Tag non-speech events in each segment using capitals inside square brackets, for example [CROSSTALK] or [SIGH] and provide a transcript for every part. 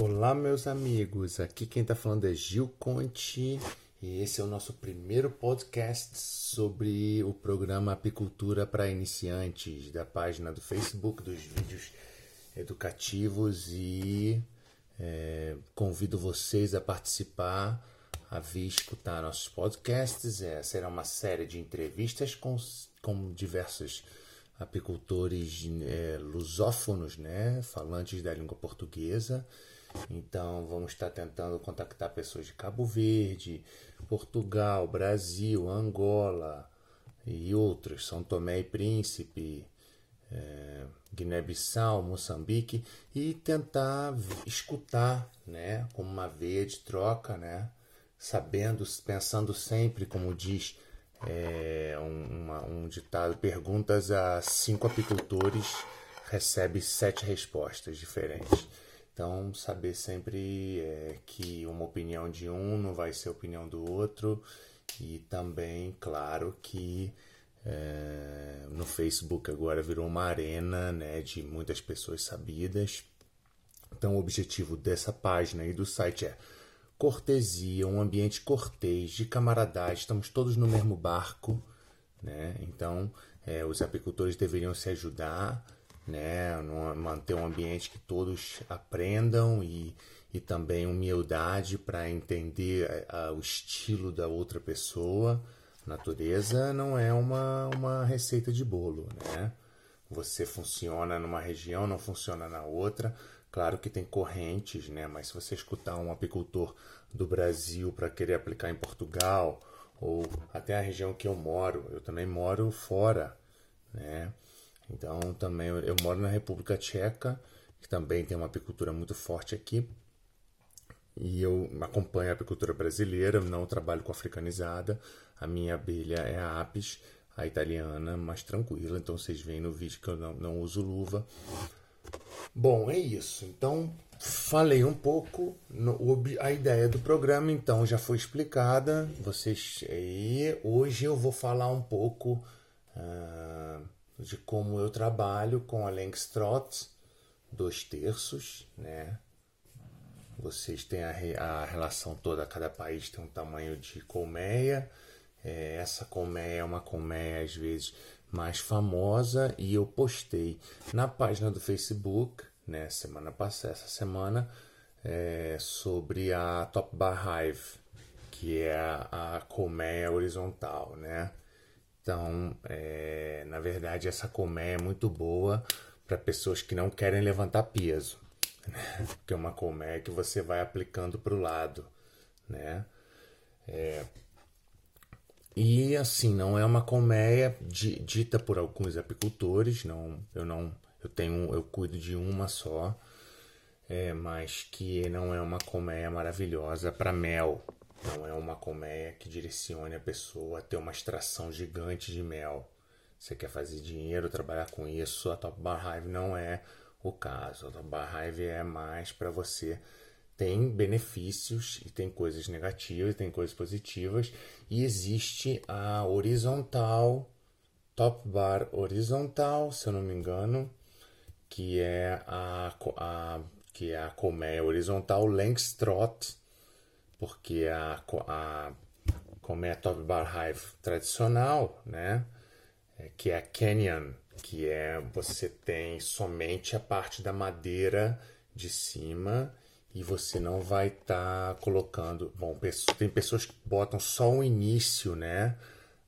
Olá, meus amigos. Aqui quem está falando é Gil Conte e esse é o nosso primeiro podcast sobre o programa Apicultura para Iniciantes da página do Facebook dos vídeos educativos e é, convido vocês a participar, a vir escutar nossos podcasts. É, será uma série de entrevistas com, com diversos apicultores é, lusófonos, né, falantes da língua portuguesa então, vamos estar tentando contactar pessoas de Cabo Verde, Portugal, Brasil, Angola e outros, São Tomé e Príncipe, é, Guiné-Bissau, Moçambique, e tentar escutar, né, como uma veia de troca, né, sabendo, pensando sempre, como diz é, um, uma, um ditado, perguntas a cinco apicultores, recebe sete respostas diferentes. Então, saber sempre é, que uma opinião de um não vai ser opinião do outro, e também, claro, que é, no Facebook agora virou uma arena né, de muitas pessoas sabidas. Então, o objetivo dessa página e do site é cortesia, um ambiente cortês, de camaradagem, estamos todos no mesmo barco, né? Então, é, os apicultores deveriam se ajudar né? manter um ambiente que todos aprendam e, e também humildade para entender a, a, o estilo da outra pessoa. Natureza não é uma, uma receita de bolo, né? Você funciona numa região, não funciona na outra. Claro que tem correntes, né? Mas se você escutar um apicultor do Brasil para querer aplicar em Portugal ou até a região que eu moro, eu também moro fora, né? Então, também eu moro na República Tcheca, que também tem uma apicultura muito forte aqui. E eu acompanho a apicultura brasileira, não trabalho com africanizada. A minha abelha é a apis, a italiana, mais tranquila. Então, vocês veem no vídeo que eu não, não uso luva. Bom, é isso. Então, falei um pouco no, a ideia do programa, então já foi explicada. Vocês e hoje eu vou falar um pouco uh, de como eu trabalho com a Langstroth, dois terços, né? Vocês têm a, a relação toda, cada país tem um tamanho de colmeia. É, essa colmeia é uma colmeia, às vezes, mais famosa e eu postei na página do Facebook, né, semana passada, essa semana, é, sobre a Top Bar Hive, que é a, a colmeia horizontal, né? Então, é, na verdade, essa colmeia é muito boa para pessoas que não querem levantar peso, né? porque é uma colmeia que você vai aplicando para o lado, né? É, e assim, não é uma colmeia dita por alguns apicultores, não, eu não, eu tenho, eu cuido de uma só, é, mas que não é uma colmeia maravilhosa para mel, não é uma colmeia que direcione a pessoa a ter uma extração gigante de mel. Você quer fazer dinheiro, trabalhar com isso, a Top Bar Hive não é o caso. A Top Bar Hive é mais para você tem benefícios e tem coisas negativas, tem coisas positivas e existe a horizontal top bar horizontal, se eu não me engano, que é a, a que é a colmeia horizontal Langstroth porque a, a como é a Top Bar Hive tradicional, né? É, que é a Canyon, que é você tem somente a parte da madeira de cima e você não vai estar tá colocando. Bom, tem pessoas que botam só o início, né?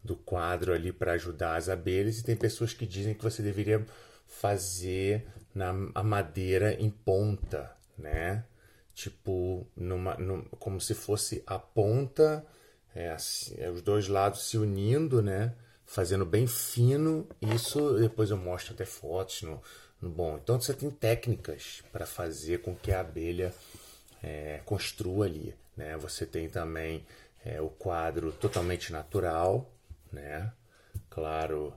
Do quadro ali para ajudar as abelhas, e tem pessoas que dizem que você deveria fazer na, a madeira em ponta, né? Tipo numa, num, como se fosse a ponta, é, assim, é, os dois lados se unindo, né? Fazendo bem fino. Isso depois eu mostro até fotos no, no bom. Então você tem técnicas para fazer com que a abelha é, construa ali, né? Você tem também é, o quadro totalmente natural, né? Claro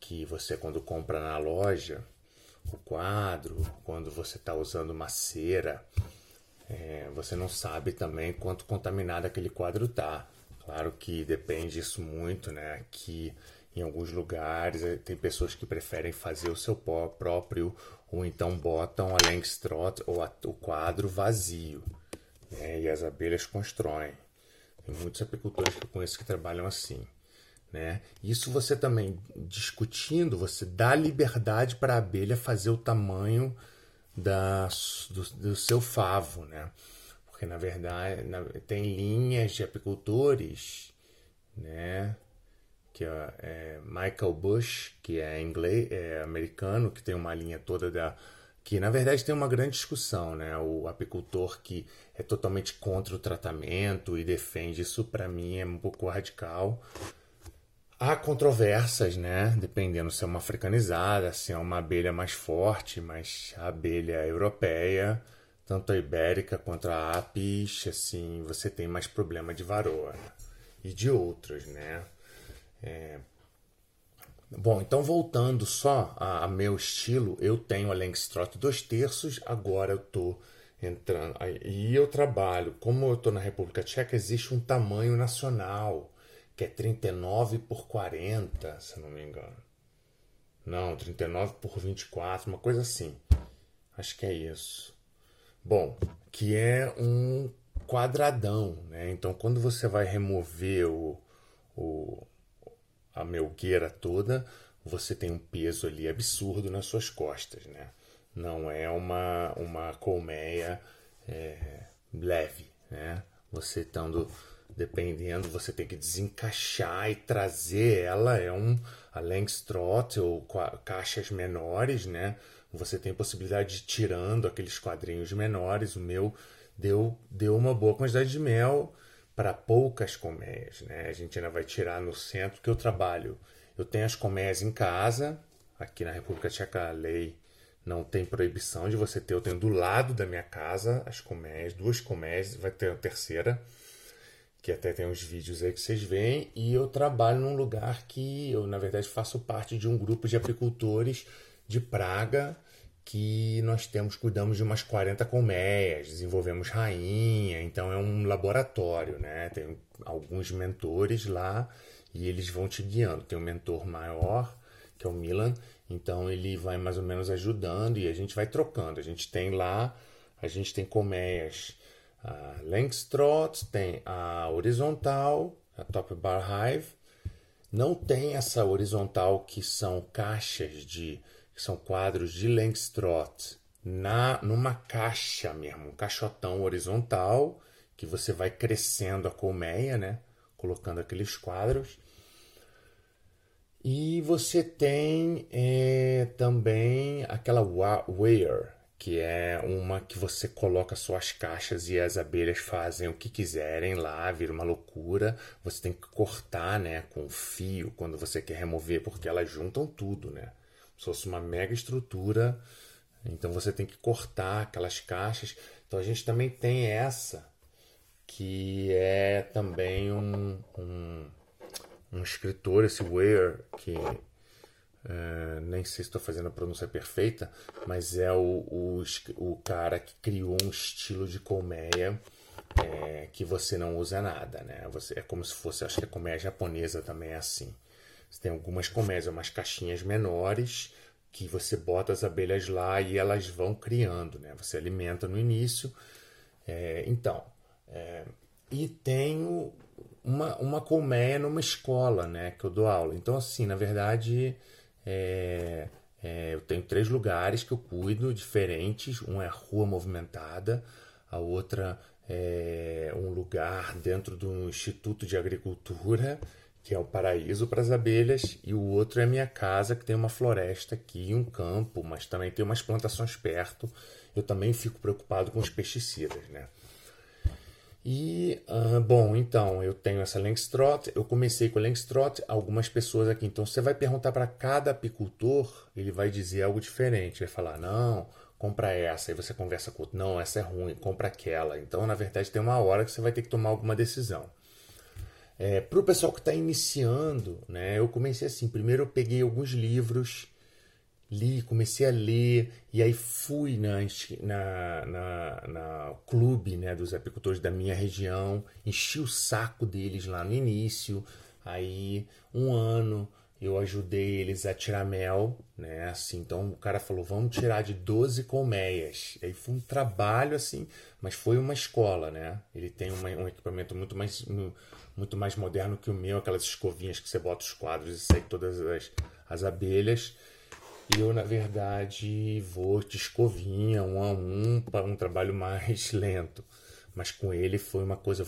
que você quando compra na loja o quadro, quando você está usando uma cera, é, você não sabe também quanto contaminado aquele quadro tá. Claro que depende isso muito, né? Aqui Em alguns lugares eh, tem pessoas que preferem fazer o seu pó próprio ou então botam a Langstroth ou a, o quadro vazio né? e as abelhas constroem. Tem muitos apicultores que eu conheço que trabalham assim. Né? Isso você também discutindo, você dá liberdade para a abelha fazer o tamanho da, do, do seu favo, né? Porque na verdade na, tem linhas de apicultores, né? Que é, é, Michael Bush, que é inglês, é americano, que tem uma linha toda da que na verdade tem uma grande discussão, né? O apicultor que é totalmente contra o tratamento e defende isso para mim é um pouco radical. Há controvérsias, né? Dependendo se é uma africanizada, se é uma abelha mais forte, mas a abelha europeia, tanto a ibérica quanto a apis, assim, você tem mais problema de varroa né? e de outros, né? É... Bom, então voltando só a, a, meu estilo, eu tenho a Langstroth dois terços, agora eu tô entrando e eu trabalho, como eu tô na República Tcheca, existe um tamanho nacional que é 39 por 40, se não me engano. Não, 39 por 24, uma coisa assim. Acho que é isso. Bom, que é um quadradão, né? Então, quando você vai remover o, o, a melgueira toda, você tem um peso ali absurdo nas suas costas, né? Não é uma, uma colmeia é, leve, né? Você estando dependendo, você tem que desencaixar e trazer ela. É um a Langstroth ou caixas menores, né? Você tem possibilidade de ir tirando aqueles quadrinhos menores. O meu deu, deu uma boa quantidade de mel para poucas colmeias, né? A gente ainda vai tirar no centro que eu trabalho. Eu tenho as colmeias em casa. Aqui na República Tcheca a lei não tem proibição de você ter. Eu tenho do lado da minha casa as colmeias, duas colmeias, vai ter a terceira que até tem uns vídeos aí que vocês veem, e eu trabalho num lugar que eu, na verdade, faço parte de um grupo de apicultores de praga, que nós temos, cuidamos de umas 40 colmeias, desenvolvemos rainha, então é um laboratório, né? Tem alguns mentores lá e eles vão te guiando. Tem um mentor maior, que é o Milan, então ele vai mais ou menos ajudando e a gente vai trocando. A gente tem lá, a gente tem colmeias a Langstroth, tem a horizontal, a Top Bar Hive. Não tem essa horizontal que são caixas de, que são quadros de Langstroth na numa caixa mesmo, um caixotão horizontal que você vai crescendo a colmeia, né? Colocando aqueles quadros. E você tem é, também aquela wire, que é uma que você coloca suas caixas e as abelhas fazem o que quiserem lá, vira uma loucura. Você tem que cortar, né, com fio quando você quer remover, porque elas juntam tudo, né? Se fosse uma mega estrutura, então você tem que cortar aquelas caixas. Então a gente também tem essa, que é também um, um, um escritor, esse Ware, que Uh, nem sei se estou fazendo a pronúncia perfeita, mas é o, o, o cara que criou um estilo de colmeia é, que você não usa nada, né? Você, é como se fosse, acho que a colmeia japonesa também é assim. Você tem algumas colmeias, umas caixinhas menores que você bota as abelhas lá e elas vão criando, né? Você alimenta no início. É, então, e tenho uma, uma colmeia numa escola, né? Que eu dou aula. Então, assim, na verdade é, é, eu tenho três lugares que eu cuido diferentes. Um é rua movimentada, a outra é um lugar dentro do Instituto de Agricultura, que é o paraíso para as abelhas, e o outro é a minha casa, que tem uma floresta aqui, um campo, mas também tem umas plantações perto. Eu também fico preocupado com os pesticidas, né? E, uh, bom, então, eu tenho essa Langstroth, eu comecei com a Langstroth, algumas pessoas aqui, então você vai perguntar para cada apicultor, ele vai dizer algo diferente, vai falar, não, compra essa, aí você conversa com outro, não, essa é ruim, compra aquela. Então, na verdade, tem uma hora que você vai ter que tomar alguma decisão. É, para o pessoal que está iniciando, né, eu comecei assim, primeiro eu peguei alguns livros, li, comecei a ler, e aí fui na, na, na, na, clube né, dos apicultores da minha região, enchi o saco deles lá no início, aí um ano eu ajudei eles a tirar mel, né? Assim, então o cara falou, vamos tirar de 12 colmeias. Aí foi um trabalho assim, mas foi uma escola, né? Ele tem uma, um equipamento muito mais, muito mais moderno que o meu, aquelas escovinhas que você bota os quadros e sai todas as, as abelhas. Eu, na verdade, vou de escovinha, um a um, para um trabalho mais [LAUGHS] lento. Mas com ele foi uma coisa,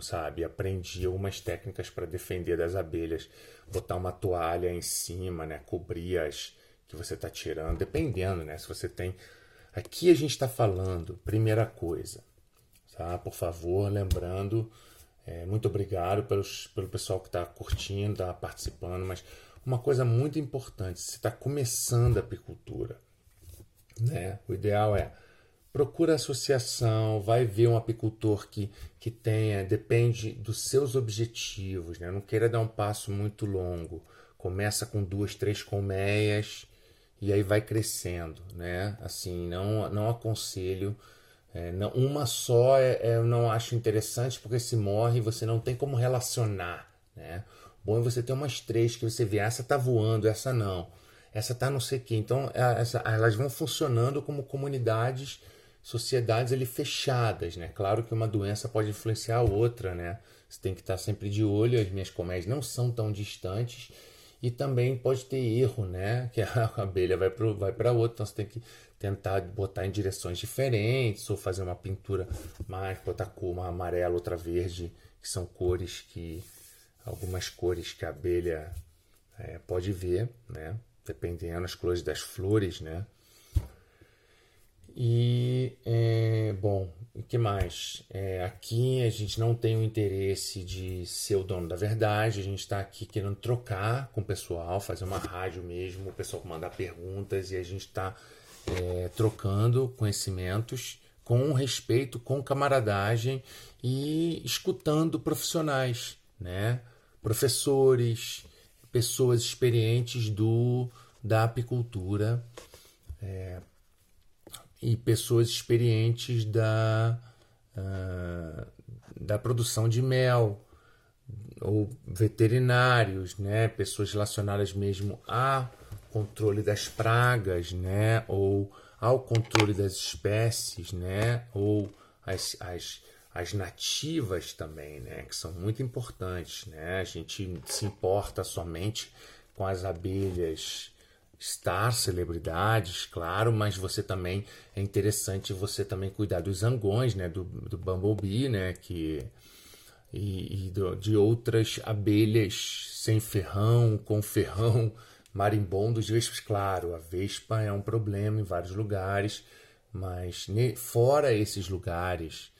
sabe? Aprendi algumas técnicas para defender das abelhas. Botar uma toalha em cima, né? Cobrir as que você está tirando, dependendo, né? Se você tem. Aqui a gente está falando, primeira coisa, tá? Por favor, lembrando, é, muito obrigado pelos, pelo pessoal que está curtindo, está participando, mas uma coisa muito importante, se está começando a apicultura, né? O ideal é procura associação, vai ver um apicultor que, que tenha, depende dos seus objetivos, né? não queira dar um passo muito longo. Começa com duas, três colmeias e aí vai crescendo, né? Assim, não, não aconselho. É, não, uma só é, é, eu não acho interessante porque se morre você não tem como relacionar, né? Bom é você ter umas três que você vê, essa tá voando, essa não, essa tá não sei o que. Então essa, elas vão funcionando como comunidades sociedades ali fechadas, né? Claro que uma doença pode influenciar a outra, né? Você tem que estar sempre de olho, as minhas colmeias não são tão distantes e também pode ter erro, né? [LAUGHS] Que a abelha vai para vai para outra, então você tem que tentar botar em direções diferentes ou fazer uma pintura mais, botar cor, uma amarela, outra verde, que são cores que algumas cores que a abelha é, pode ver, né? Dependendo das cores das flores, né? E, é, bom, o que mais? É, aqui a gente não tem o interesse de ser o dono da verdade, a gente está aqui querendo trocar com o pessoal, fazer uma rádio mesmo, o pessoal mandar perguntas e a gente está é, trocando conhecimentos com respeito, com camaradagem e escutando profissionais, né? Professores, pessoas experientes do da apicultura. É, e pessoas experientes da, uh, da produção de mel, ou veterinários, né? pessoas relacionadas mesmo a controle das pragas, né? ou ao controle das espécies, né? ou as, as, as nativas também, né? que são muito importantes. Né? A gente se importa somente com as abelhas estar celebridades, claro, mas você também é interessante você também cuidar dos zangões, né, do, do bumblebee, né, que e, e do, de outras abelhas sem ferrão, com ferrão, marimbondos, vespas, claro, a vespa é um problema em vários lugares, mas ne, fora esses lugares,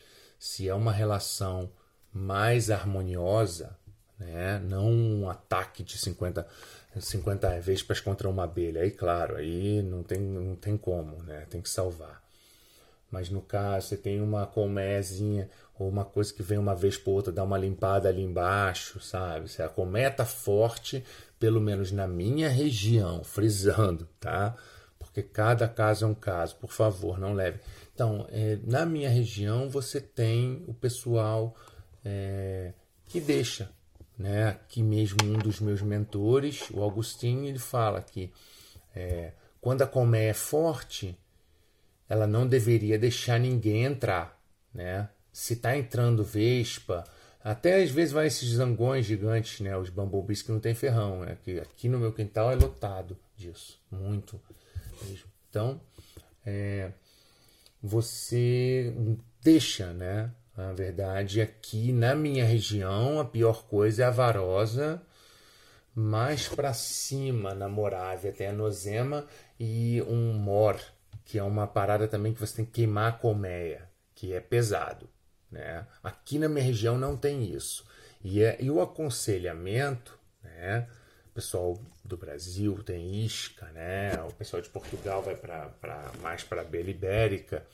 se é uma relação mais harmoniosa, né, não um ataque de 50 50 vespas contra uma abelha. Aí, claro, aí não tem, não tem como, né? Tem que salvar. Mas no caso, você tem uma colmézinha ou uma coisa que vem uma vez por outra, dá uma limpada ali embaixo, sabe? Se a colmeia forte, pelo menos na minha região, frisando, tá? Porque cada caso é um caso, por favor, não leve. Então, é, na minha região, você tem o pessoal é, que deixa né? Aqui mesmo um dos meus mentores, o Agostinho, ele fala que é, quando a colmeia é forte, ela não deveria deixar ninguém entrar, né? Se está entrando vespa, até às vezes vai esses zangões gigantes, né? Os bumblebees que não tem ferrão, né? Que aqui no meu quintal é lotado disso, muito mesmo. Então, é, você deixa, né? Na verdade, aqui na minha região, a pior coisa é a varosa. Mais para cima, na Morávia, tem a nozema e um mor, que é uma parada também que você tem que queimar a colmeia, que é pesado. Né? Aqui na minha região não tem isso. E, é, e o aconselhamento, né? Pessoal do Brasil tem isca, né? o pessoal de Portugal vai para mais para a Bela Ibérica.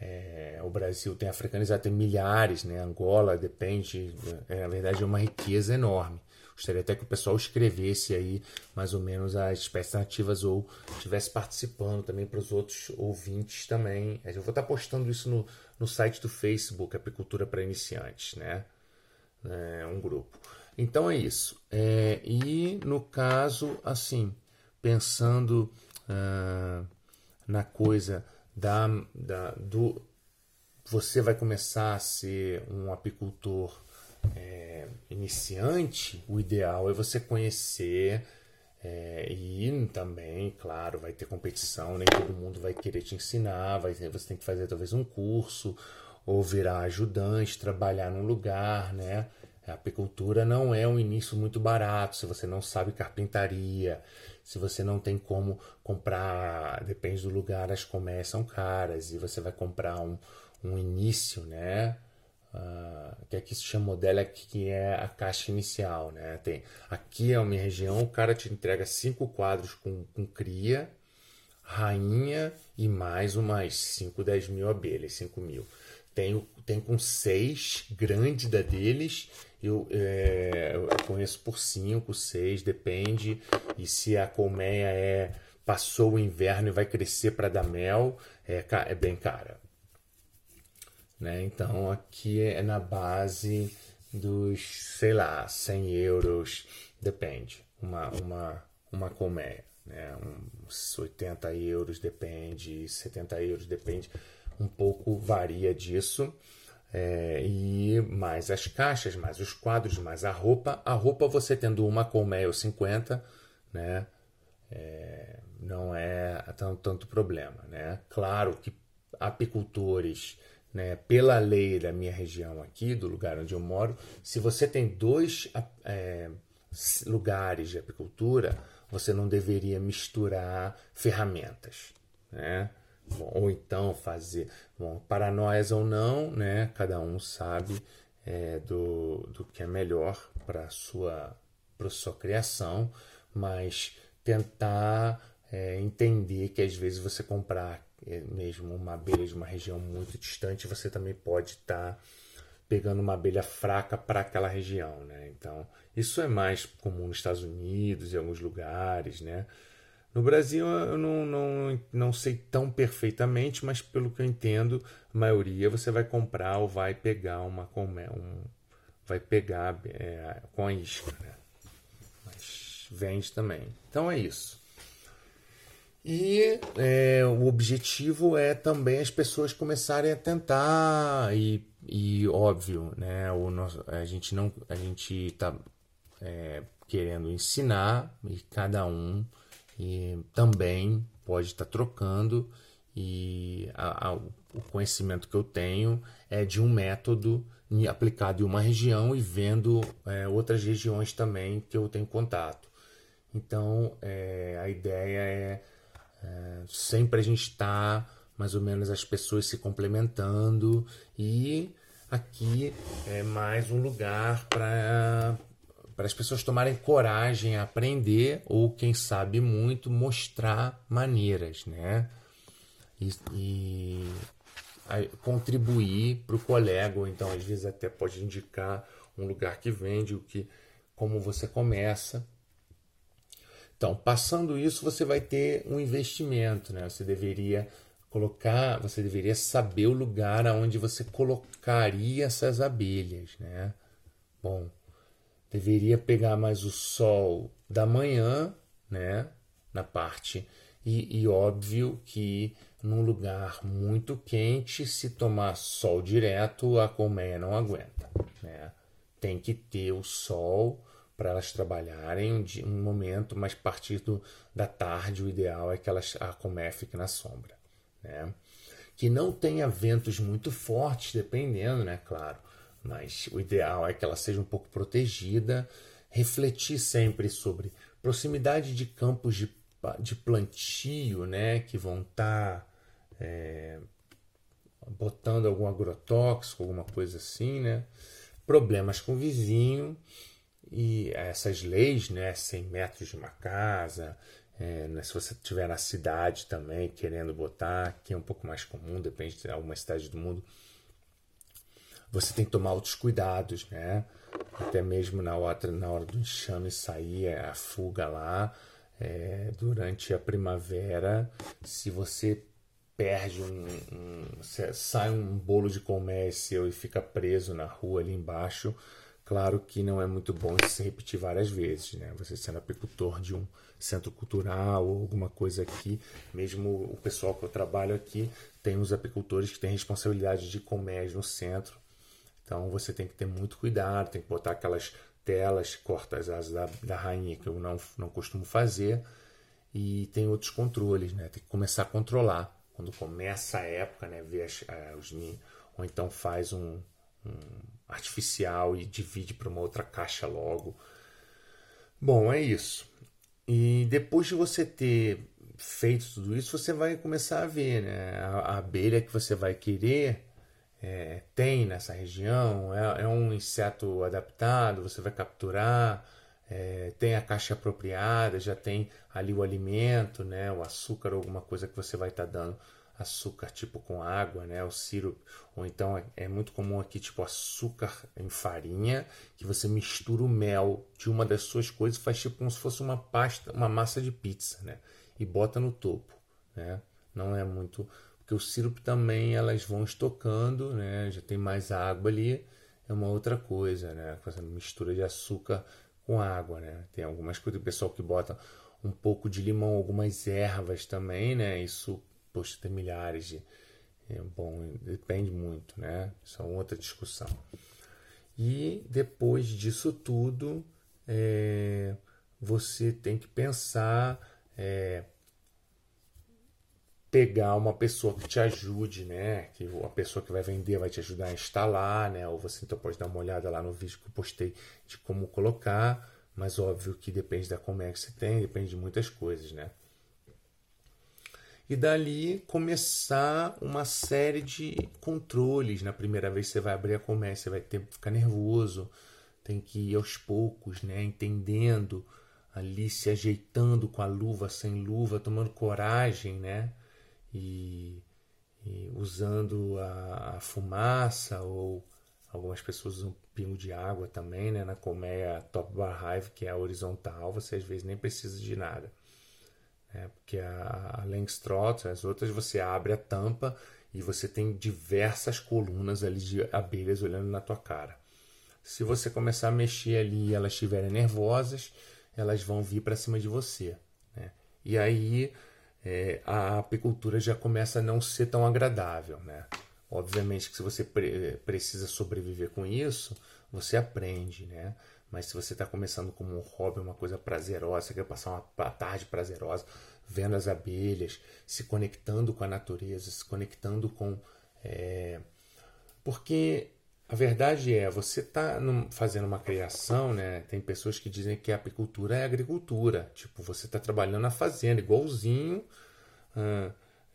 É, o Brasil tem africanizado, tem milhares, né? Angola depende, é, na verdade é uma riqueza enorme. Gostaria até que o pessoal escrevesse aí mais ou menos as espécies nativas ou estivesse participando também para os outros ouvintes também. Eu vou estar postando isso no, no site do Facebook, Apicultura para Iniciantes, né? É um grupo. Então é isso. É, e no caso, assim, pensando ah, na coisa da, da, do. Você vai começar a ser um apicultor é, iniciante, o ideal é você conhecer é, e também, claro, vai ter competição, nem todo mundo vai querer te ensinar, vai você tem que fazer talvez um curso ou virar ajudante, trabalhar num lugar, né? A apicultura não é um início muito barato se você não sabe carpintaria, se você não tem como comprar, depende do lugar, as colmeias são caras e você vai comprar um, um início, né? Uh, que aqui se chama modelo que é a caixa inicial, né? Tem aqui é a minha região, o cara te entrega cinco quadros com, com cria, rainha e mais umas 5, 10 mil abelhas, 5 mil. Tem, tem com seis, grande da deles, eu, é, eu conheço por 5, 6, depende. E se a colmeia é passou o inverno e vai crescer para dar mel, é, é bem cara. Né? Então aqui é na base dos, sei lá, 100 euros, depende, uma, uma, uma colmeia. Né? Uns 80 euros depende, 70 euros depende, um pouco varia disso. É, e mais as caixas, mais os quadros, mais a roupa. A roupa você tendo uma colmeia ou 50, né? É, não é tanto, tanto problema, né? Claro que apicultores né, pela lei da minha região aqui, do lugar onde eu moro, se você tem dois é, lugares de apicultura, você não deveria misturar ferramentas, né? Ou então fazer, bom, paranoias ou não, né? Cada um sabe é, do, do que é melhor para sua para sua criação, mas tentar é, entender que às vezes você comprar é mesmo uma abelha de uma região muito distante, você também pode estar tá pegando uma abelha fraca para aquela região, né? Então, isso é mais comum nos Estados Unidos e alguns lugares, né? No Brasil eu não, não, não sei tão perfeitamente, mas pelo que eu entendo, a maioria você vai comprar ou vai pegar uma colmeia, um, vai pegar é, com a isca, né? Mas vende também. Então é isso. E é, o objetivo é também as pessoas começarem a tentar e, e óbvio, né? O nosso, a gente não a gente está é, querendo ensinar e cada um e também pode estar tá trocando e a, a, o conhecimento que eu tenho é de um método aplicado em uma região e vendo é, outras regiões também que eu tenho contato. Então é, a ideia é é, sempre a gente está mais ou menos as pessoas se complementando e aqui é mais um lugar para para as pessoas tomarem coragem a aprender ou quem sabe muito mostrar maneiras, né? E, e contribuir para o colega ou então às vezes até pode indicar um lugar que vende o que como você começa então, passando isso, você vai ter um investimento, né? Você deveria colocar, você deveria saber o lugar aonde você colocaria essas abelhas, né? Bom, deveria pegar mais o sol da manhã, né? Na parte e, e óbvio que num lugar muito quente, se tomar sol direto, a colmeia não aguenta, né? Tem que ter o sol para elas trabalharem um, dia, um momento, mas a partir do, da tarde o ideal é que elas, a colmeia fique na sombra. Né? Que não tenha ventos muito fortes, dependendo, né? Claro. Mas o ideal é que ela seja um pouco protegida. Refletir sempre sobre proximidade de campos de, de plantio, né? Que vão estar tá, é, botando algum agrotóxico, alguma coisa assim, né? Problemas com o vizinho e essas leis, né, 100 metros de uma casa, é, né, se você estiver na cidade também querendo botar, que é um pouco mais comum, depende de alguma cidade do mundo, você tem que tomar outros cuidados, né? Até mesmo na hora, na hora do enxame sair é, a fuga lá, é, durante a primavera, se você perde um, um sai um bolo de colmeia seu e fica preso na rua ali embaixo, Claro que não é muito bom se repetir várias vezes, né? Você sendo apicultor de um centro cultural ou alguma coisa aqui, mesmo o pessoal que eu trabalho aqui, tem os apicultores que têm responsabilidade de colmeias no centro. Então você tem que ter muito cuidado, tem que botar aquelas telas, corta as asas da, da rainha, que eu não, não costumo fazer. E tem outros controles, né? Tem que começar a controlar. Quando começa a época, né? Ver as, eh, os ninhos, ou então faz um, um artificial e divide para uma outra caixa logo. Bom, é isso. E depois de você ter feito tudo isso, você vai começar a ver, né? A, a abelha que você vai querer é, tem nessa região é, é, um inseto adaptado, você vai capturar, é, tem a caixa apropriada, já tem ali o alimento, né? O açúcar, alguma coisa que você vai estar tá dando açúcar tipo com água, né, o sirope, ou então é, é muito comum aqui tipo açúcar em farinha, que você mistura o mel de uma das suas coisas, faz tipo como se fosse uma pasta, uma massa de pizza, né, e bota no topo, né? Não é muito, porque o sirope também elas vão estocando, né? Já tem mais água ali, é uma outra coisa, né? Fazendo mistura de açúcar com água, né? Tem algumas coisas, o pessoal que bota um pouco de limão, algumas ervas também, né? Isso poxa, tem milhares de. É, bom, depende muito, né? Isso é outra discussão. E depois disso tudo, é, você tem que pensar, é, pegar uma pessoa que te ajude, né? Que a pessoa que vai vender vai te ajudar a instalar, né? Ou você então pode dar uma olhada lá no vídeo que eu postei de como colocar, mas óbvio que depende da como é que você tem, depende de muitas coisas, né? e dali começar uma série de controles. Na primeira vez você vai abrir a comércio, você vai ter que ficar nervoso, tem que ir aos poucos, né, entendendo ali, se ajeitando com a luva, sem luva, tomando coragem, né, e, e usando a, a, fumaça ou algumas pessoas usam pingo de água também, né, na colmeia Top Bar Hive, que é a horizontal, você às vezes nem precisa de nada. É, porque a, a Langstroth, as outras, você abre a tampa e você tem diversas colunas ali de abelhas olhando na tua cara. Se você começar a mexer ali e elas estiverem nervosas, elas vão vir para cima de você. Né? E aí é, a apicultura já começa a não ser tão agradável. Né? Obviamente que se você pre precisa sobreviver com isso, você aprende. Né? Mas se você está começando como um hobby, uma coisa prazerosa, você quer passar uma tarde prazerosa vendo as abelhas, se conectando com a natureza, se conectando com. É... Porque a verdade é, você está fazendo uma criação, né? Tem pessoas que dizem que a apicultura é agricultura. Tipo, você está trabalhando na fazenda, igualzinho.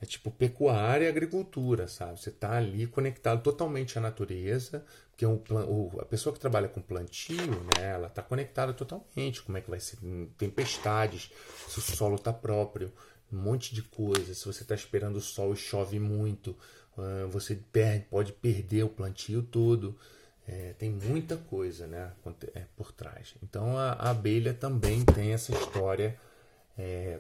É tipo pecuária e agricultura, sabe? Você está ali conectado totalmente à natureza, porque um, o, a pessoa que trabalha com plantio, né, ela está conectada totalmente. Como é que vai ser tempestades, se o solo está próprio, um monte de coisa. Se você está esperando o sol e chove muito, você perde, pode perder o plantio todo. É, tem muita coisa né, é, por trás. Então a, a abelha também tem essa história é,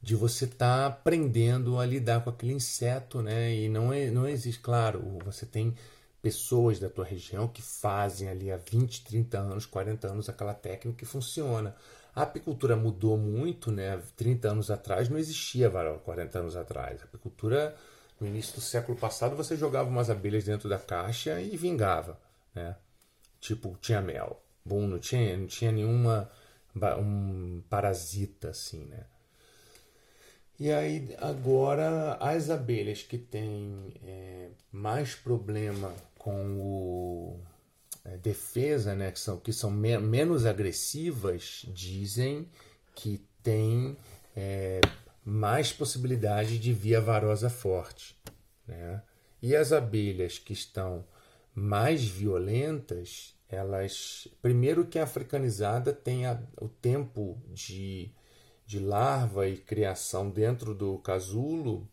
de você estar tá aprendendo a lidar com aquele inseto, né? E não, é, não existe, claro, você tem pessoas da tua região que fazem ali há 20, 30 anos, 40 anos aquela técnica que funciona. A apicultura mudou muito, né? 30 anos atrás não existia varal 40 anos atrás. A apicultura no início do século passado você jogava umas abelhas dentro da caixa e vingava, né? Tipo, tinha mel. Bom, não tinha, não tinha nenhuma um parasita assim, né? E aí, agora, as abelhas que têm é, mais problema com o é, defesa, né, que são, que são me menos agressivas, dizem que tem é, mais possibilidade de via varosa forte. Né? E as abelhas que estão mais violentas, elas. Primeiro que a africanizada tem a, o tempo de de larva e criação dentro do casulo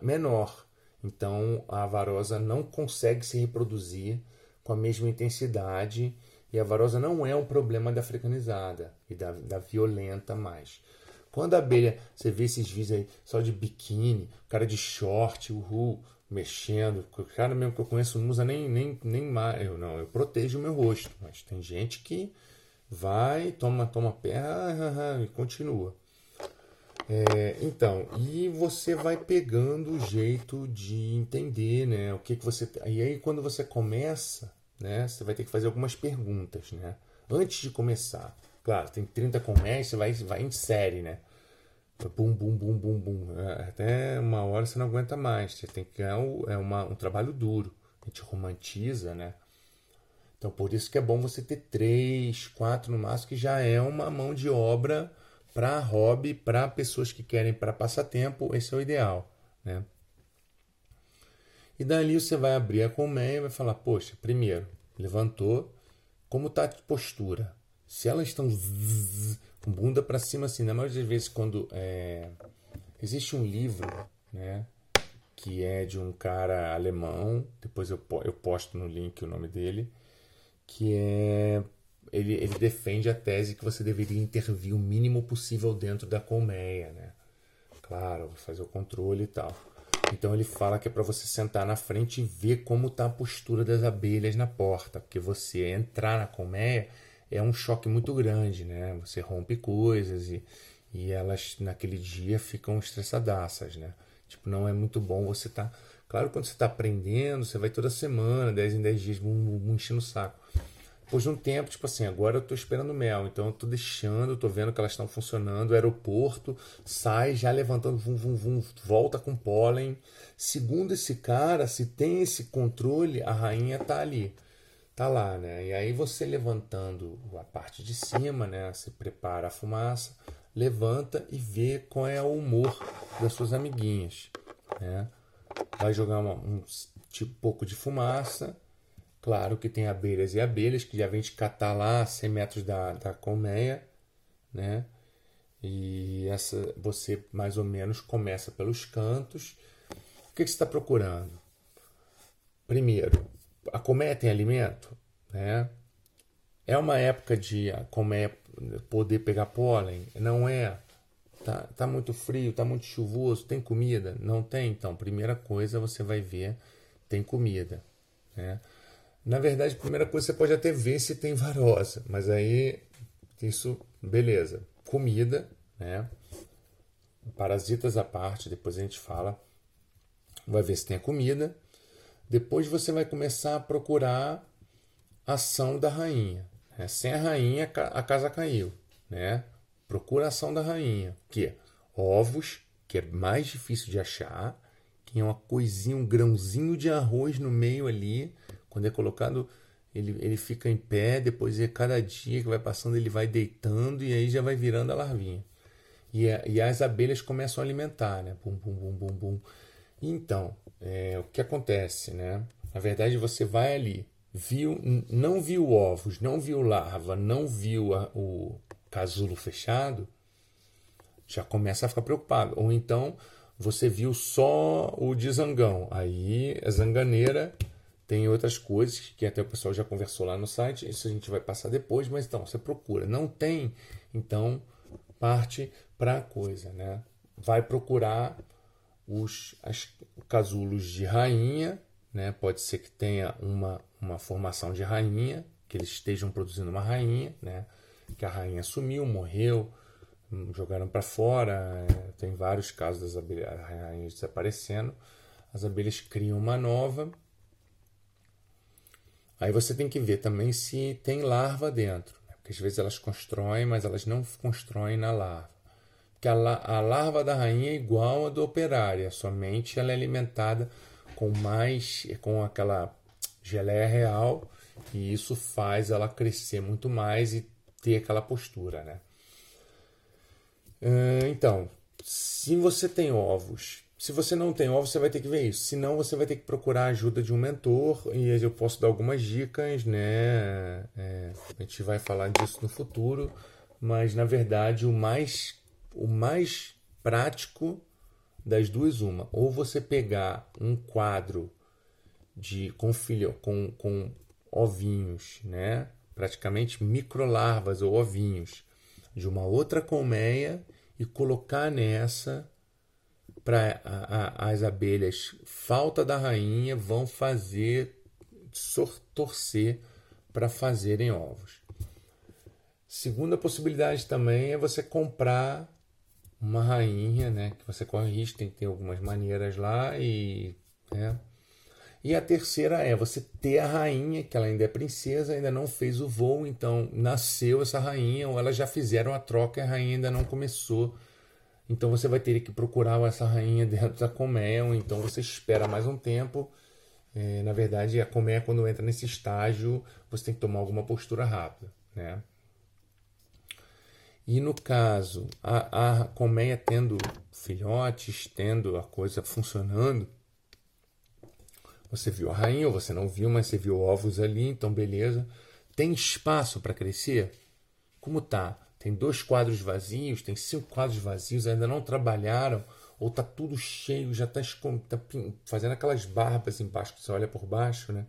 menor. Então a varosa não consegue se reproduzir com a mesma intensidade e a varosa não é um problema da africanizada e da, da violenta mais. Quando a abelha, você vê esses vídeos aí só de biquíni, cara de short, uhul, mexendo. O cara mesmo que eu conheço não usa nem, nem, nem mais. Eu não, eu protejo o meu rosto. Mas tem gente que vai, toma, toma ah, e continua. É, então, e você vai pegando o jeito de entender, né? O que, que você. E aí, quando você começa, né? Você vai ter que fazer algumas perguntas, né? Antes de começar. Claro, tem 30 colmeias, você vai, vai em série, né? Bum, bum, bum, bum, bum. É, até uma hora você não aguenta mais. Você tem que ganhar um, é uma, um trabalho duro. A gente romantiza, né? Então, por isso que é bom você ter três, quatro no máximo, que já é uma mão de obra para hobby, para pessoas que querem para passatempo. Esse é o ideal, né? E dali você vai abrir a colmeia e vai falar: Poxa, primeiro, levantou, como está a postura? Se elas estão bunda para cima, assim, na maioria das vezes, quando é, existe um livro, né, que é de um cara alemão, depois eu, eu posto no link o nome dele, que é ele, ele defende a tese que você deveria intervir o mínimo possível dentro da colmeia, né? Claro, fazer o controle e tal. Então ele fala que é para você sentar na frente e ver como está a postura das abelhas na porta, porque você entrar na colmeia é um choque muito grande, né? Você rompe coisas e, e elas naquele dia ficam estressadaças, né? Tipo, não é muito bom você tá. Claro, quando você está aprendendo, você vai toda semana, 10 em 10 dias, um, um enchendo o saco. Depois de um tempo, tipo assim, agora eu estou esperando mel, então eu estou deixando, estou vendo que elas estão funcionando, o aeroporto, sai já levantando, vum, vum, vum, volta com pólen. Segundo esse cara, se tem esse controle, a rainha tá ali tá lá, né? E aí você levantando a parte de cima, né? Você prepara a fumaça, levanta e vê qual é o humor das suas amiguinhas, né? Vai jogar uma, um tipo pouco de fumaça. Claro que tem abelhas e abelhas que já vem te catar lá a 100 metros da, da colmeia, né? E essa você mais ou menos começa pelos cantos. O que, que você está procurando? Primeiro, a colmeia tem alimento, né? É uma época de a colmeia poder pegar pólen? Não é. Tá, tá muito frio, tá muito chuvoso, tem comida? Não tem? Então, primeira coisa você vai ver, tem comida, né? Na verdade, primeira coisa você pode até ver se tem varosa, mas aí isso, beleza. Comida, né? Parasitas à parte, depois a gente fala. Vai ver se tem a comida. Depois você vai começar a procurar ação da rainha. Né? Sem a rainha, a casa caiu. Né? Procura ação da rainha. Que é ovos, que é mais difícil de achar, que é uma coisinha, um grãozinho de arroz no meio ali. Quando é colocado, ele, ele fica em pé, depois é cada dia que vai passando, ele vai deitando e aí já vai virando a larvinha. E, e as abelhas começam a alimentar, né? Bum, bum, bum, bum, bum. Então, é, o que acontece, né? Na verdade, você vai ali, viu, não viu ovos, não viu larva, não viu a, o casulo fechado, já começa a ficar preocupado. Ou então você viu só o de zangão, aí a zanganeira tem outras coisas que até o pessoal já conversou lá no site, isso a gente vai passar depois, mas então você procura. Não tem, então parte para a coisa, né? Vai procurar os as, casulos de rainha, né? pode ser que tenha uma, uma formação de rainha, que eles estejam produzindo uma rainha, né? que a rainha sumiu, morreu, hum, jogaram para fora. É, tem vários casos das abelhas, rainhas desaparecendo. As abelhas criam uma nova. Aí você tem que ver também se tem larva dentro, né? porque às vezes elas constroem, mas elas não constroem na larva que a, a larva da rainha é igual à do operária, somente ela é alimentada com mais com aquela geleia real e isso faz ela crescer muito mais e ter aquela postura, né? Então, se você tem ovos, se você não tem ovos, você vai ter que ver isso. Senão, você vai ter que procurar a ajuda de um mentor e eu posso dar algumas dicas, né? É, a gente vai falar disso no futuro, mas na verdade o mais o mais prático das duas uma. Ou você pegar um quadro de com filho, com, com ovinhos, né? praticamente microlarvas ou ovinhos de uma outra colmeia e colocar nessa para as abelhas falta da rainha vão fazer torcer para fazerem ovos. Segunda possibilidade também é você comprar uma rainha, né? Que você corre risco, tem que ter algumas maneiras lá e. Né? E a terceira é você ter a rainha, que ela ainda é princesa, ainda não fez o voo, então nasceu essa rainha, ou elas já fizeram a troca e a rainha ainda não começou. Então você vai ter que procurar essa rainha [LAUGHS] dentro da colmeia, ou então você espera mais um tempo. É, na verdade, a colmeia, quando entra nesse estágio, você tem que tomar alguma postura rápida. Né? E no caso, a, a colmeia tendo filhotes, tendo a coisa funcionando, você viu a rainha, ou você não viu, mas você viu ovos ali, então beleza. Tem espaço para crescer? Como tá? Tem dois quadros vazios, tem cinco quadros vazios, ainda não trabalharam, ou tá tudo cheio, já está tá fazendo aquelas barbas embaixo, que você olha por baixo, né?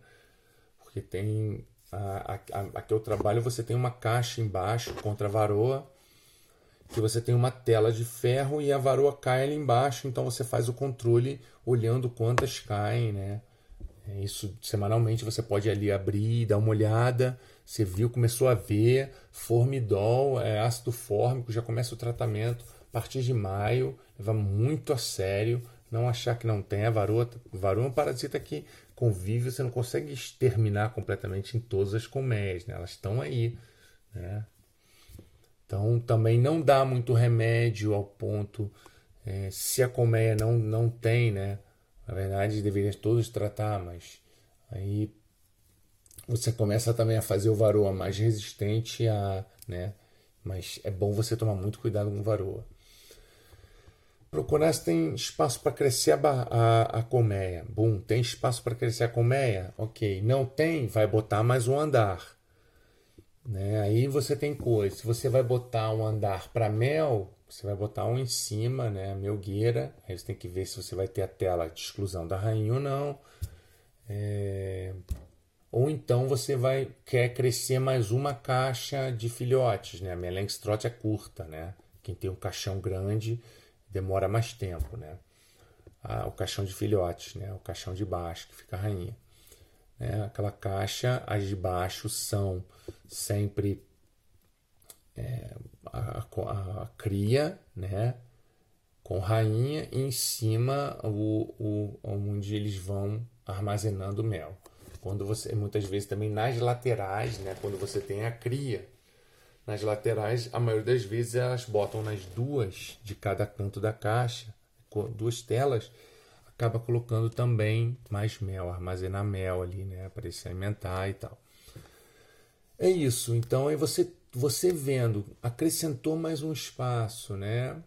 Porque tem. A, a, aqui eu trabalho, você tem uma caixa embaixo contra a varoa que você tem uma tela de ferro e a varoa cai ali embaixo, então você faz o controle olhando quantas caem, né? É isso semanalmente você pode ali abrir, dar uma olhada. Você viu, começou a ver, formidol, é, ácido fórmico, já começa o tratamento a partir de maio, leva muito a sério, não achar que não tem. A varoa, varoa é um parasita que convive, você não consegue exterminar completamente em todas as colmeias, né? elas estão aí. Né? Então também não dá muito remédio ao ponto, é, se a colmeia não, não tem, né? Na verdade, deveria todos tratar, mas aí você começa também a fazer o varoa mais resistente a, né? Mas é bom você tomar muito cuidado com o varoa. Procurar se tem espaço para crescer a, a, a colmeia. Bom, tem espaço para crescer a colmeia? Ok. Não tem? Vai botar mais um andar. Né? Aí você tem coisa. Se você vai botar um andar para mel, você vai botar um em cima, né? Melgueira. Aí você tem que ver se você vai ter a tela de exclusão da rainha ou não. É... Ou então você vai quer crescer mais uma caixa de filhotes, né? A minha Langstroth é curta, né? Quem tem um caixão grande demora mais tempo, né? Ah, o caixão de filhotes, né? O caixão de baixo que fica a rainha. Né? Aquela caixa, as de baixo são sempre é, a, a, a, cria, né? Com rainha e em cima o, o, onde eles vão armazenando mel. Quando você, muitas vezes também nas laterais, né? Quando você tem a cria, nas laterais, a maioria das vezes elas botam nas duas de cada canto da caixa, duas telas, acaba colocando também mais mel, armazenar mel ali, né, para se alimentar e tal. É isso. Então aí você você vendo, acrescentou mais um espaço, né?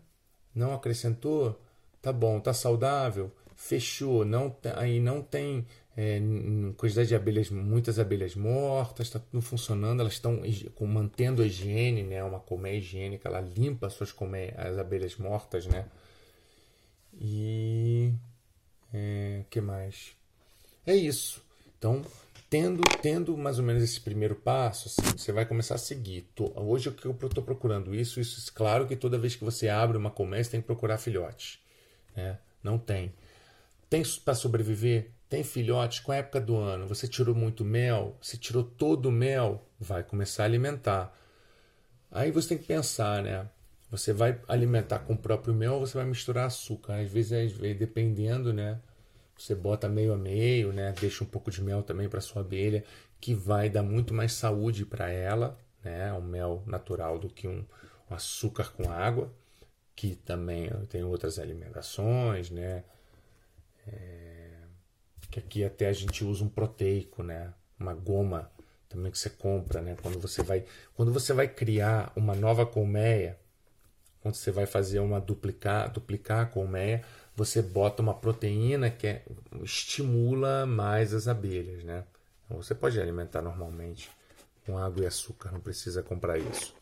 Não acrescentou, tá bom, tá saudável, fechou, não aí não tem é, quantidade de abelhas, muitas abelhas mortas, está tudo funcionando, elas estão mantendo a higiene, né? Uma colmeia higiênica, ela limpa as suas colmeias, as abelhas mortas, né? E é, que mais? É isso. Então, tendo, tendo mais ou menos esse primeiro passo, assim, você vai começar a seguir. Tô, hoje o que eu estou procurando isso, isso claro que toda vez que você abre uma comércio tem que procurar filhotes. Né? Não tem. Tem para sobreviver? Tem filhotes com a época do ano. Você tirou muito mel, você tirou todo o mel, vai começar a alimentar. Aí você tem que pensar, né? Você vai alimentar com o próprio mel ou você vai misturar açúcar? Às vezes, às vezes dependendo, né? Você bota meio a meio, né? Deixa um pouco de mel também para sua abelha, que vai dar muito mais saúde para ela, né? Um mel natural do que um, um açúcar com água, que também tem outras alimentações, né? É, que aqui até a gente usa um proteico, né? Uma goma também que você compra, né? Quando você vai, quando você vai criar uma nova colmeia, quando você vai fazer uma duplicar, duplicar a colmeia, você bota uma proteína que é, estimula mais as abelhas, né? Então, você pode alimentar normalmente com água e açúcar, não precisa comprar isso.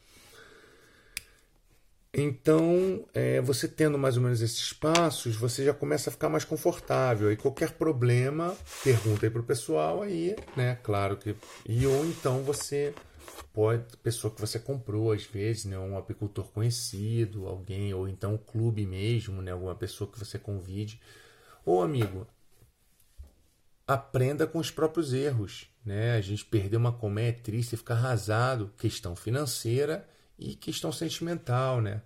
Então, é, você tendo mais ou menos esses passos, você já começa a ficar mais confortável. E qualquer problema, pergunta aí para o pessoal aí, né? Claro que. E ou então você pode pessoa que você comprou às vezes, né, um apicultor conhecido, alguém ou então um clube mesmo, né, alguma pessoa que você convide. Ou amigo, aprenda com os próprios erros, né? A gente perder uma colmeia é triste, fica arrasado, questão financeira e questão sentimental, né?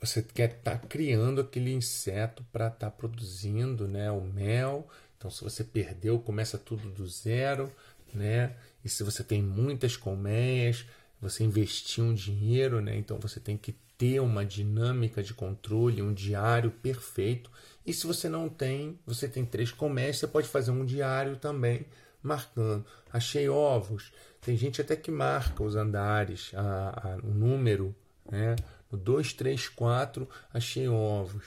Você quer estar tá criando aquele inseto para estar tá produzindo, né, o mel. Então, se você perdeu, começa tudo do zero, né? E se você tem muitas colmeias, você investiu um dinheiro, né? Então você tem que ter uma dinâmica de controle, um diário perfeito. E se você não tem, você tem três colmeias, você pode fazer um diário também marcando. Achei ovos. Tem gente até que marca os andares, a, a, o número, né? No 2, 3, 4, achei ovos.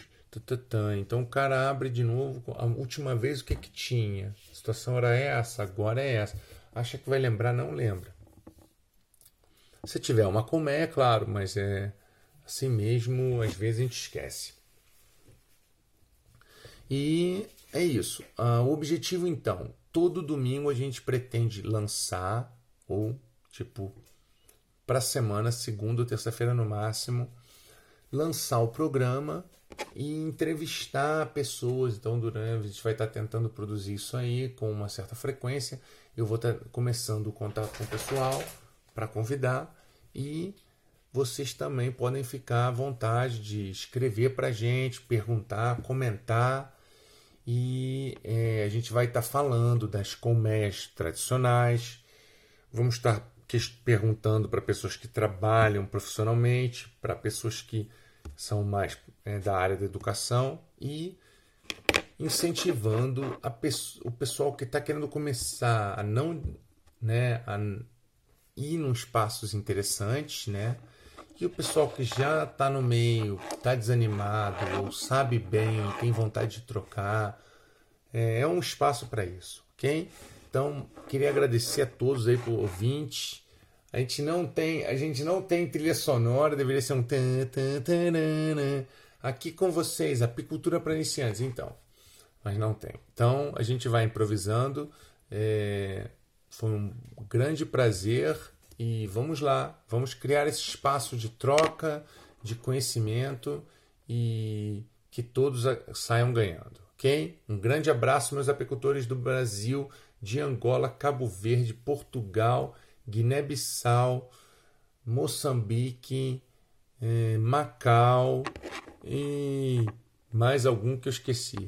Então o cara abre de novo. A última vez o que que tinha? A situação era essa, agora é essa. Acha que vai lembrar, não lembra. Se tiver uma colmeia, é claro, mas é assim mesmo, às vezes a gente esquece. E é isso. Uh, o objetivo, então, todo domingo a gente pretende lançar, ou tipo, para semana, segunda ou terça-feira no máximo, lançar o programa e entrevistar pessoas. Então, durante a gente vai estar tentando produzir isso aí com uma certa frequência. Eu vou estar começando o contato com o pessoal para convidar e vocês também podem ficar à vontade de escrever para a gente, perguntar, comentar e é, a gente vai estar falando das colmeias tradicionais. Vamos estar perguntando para pessoas que trabalham profissionalmente, para pessoas que são mais é, da área da educação e incentivando a o pessoal que está querendo começar a não né, a ir em espaços interessantes, né? E o pessoal que já está no meio, está desanimado, ou sabe bem, tem vontade de trocar, é, é um espaço para isso, ok? Então, queria agradecer a todos aí por ouvintes. A gente não tem, a gente não tem trilha sonora, deveria ser um tan, tan, tan, aqui com vocês, apicultura para iniciantes, então. Mas não tem. Então, a gente vai improvisando. É, foi um grande prazer e vamos lá, vamos criar esse espaço de troca, de conhecimento e que todos saiam ganhando, ok? Um grande abraço, meus apicultores do Brasil, de Angola, Cabo Verde, Portugal, Guiné-Bissau, Moçambique, eh, Macau e mais algum que eu esqueci.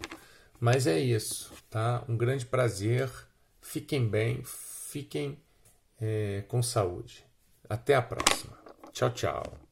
Mas é isso, tá? Um grande prazer. Fiquem bem, fiquem é, com saúde. Até a próxima. Tchau, tchau.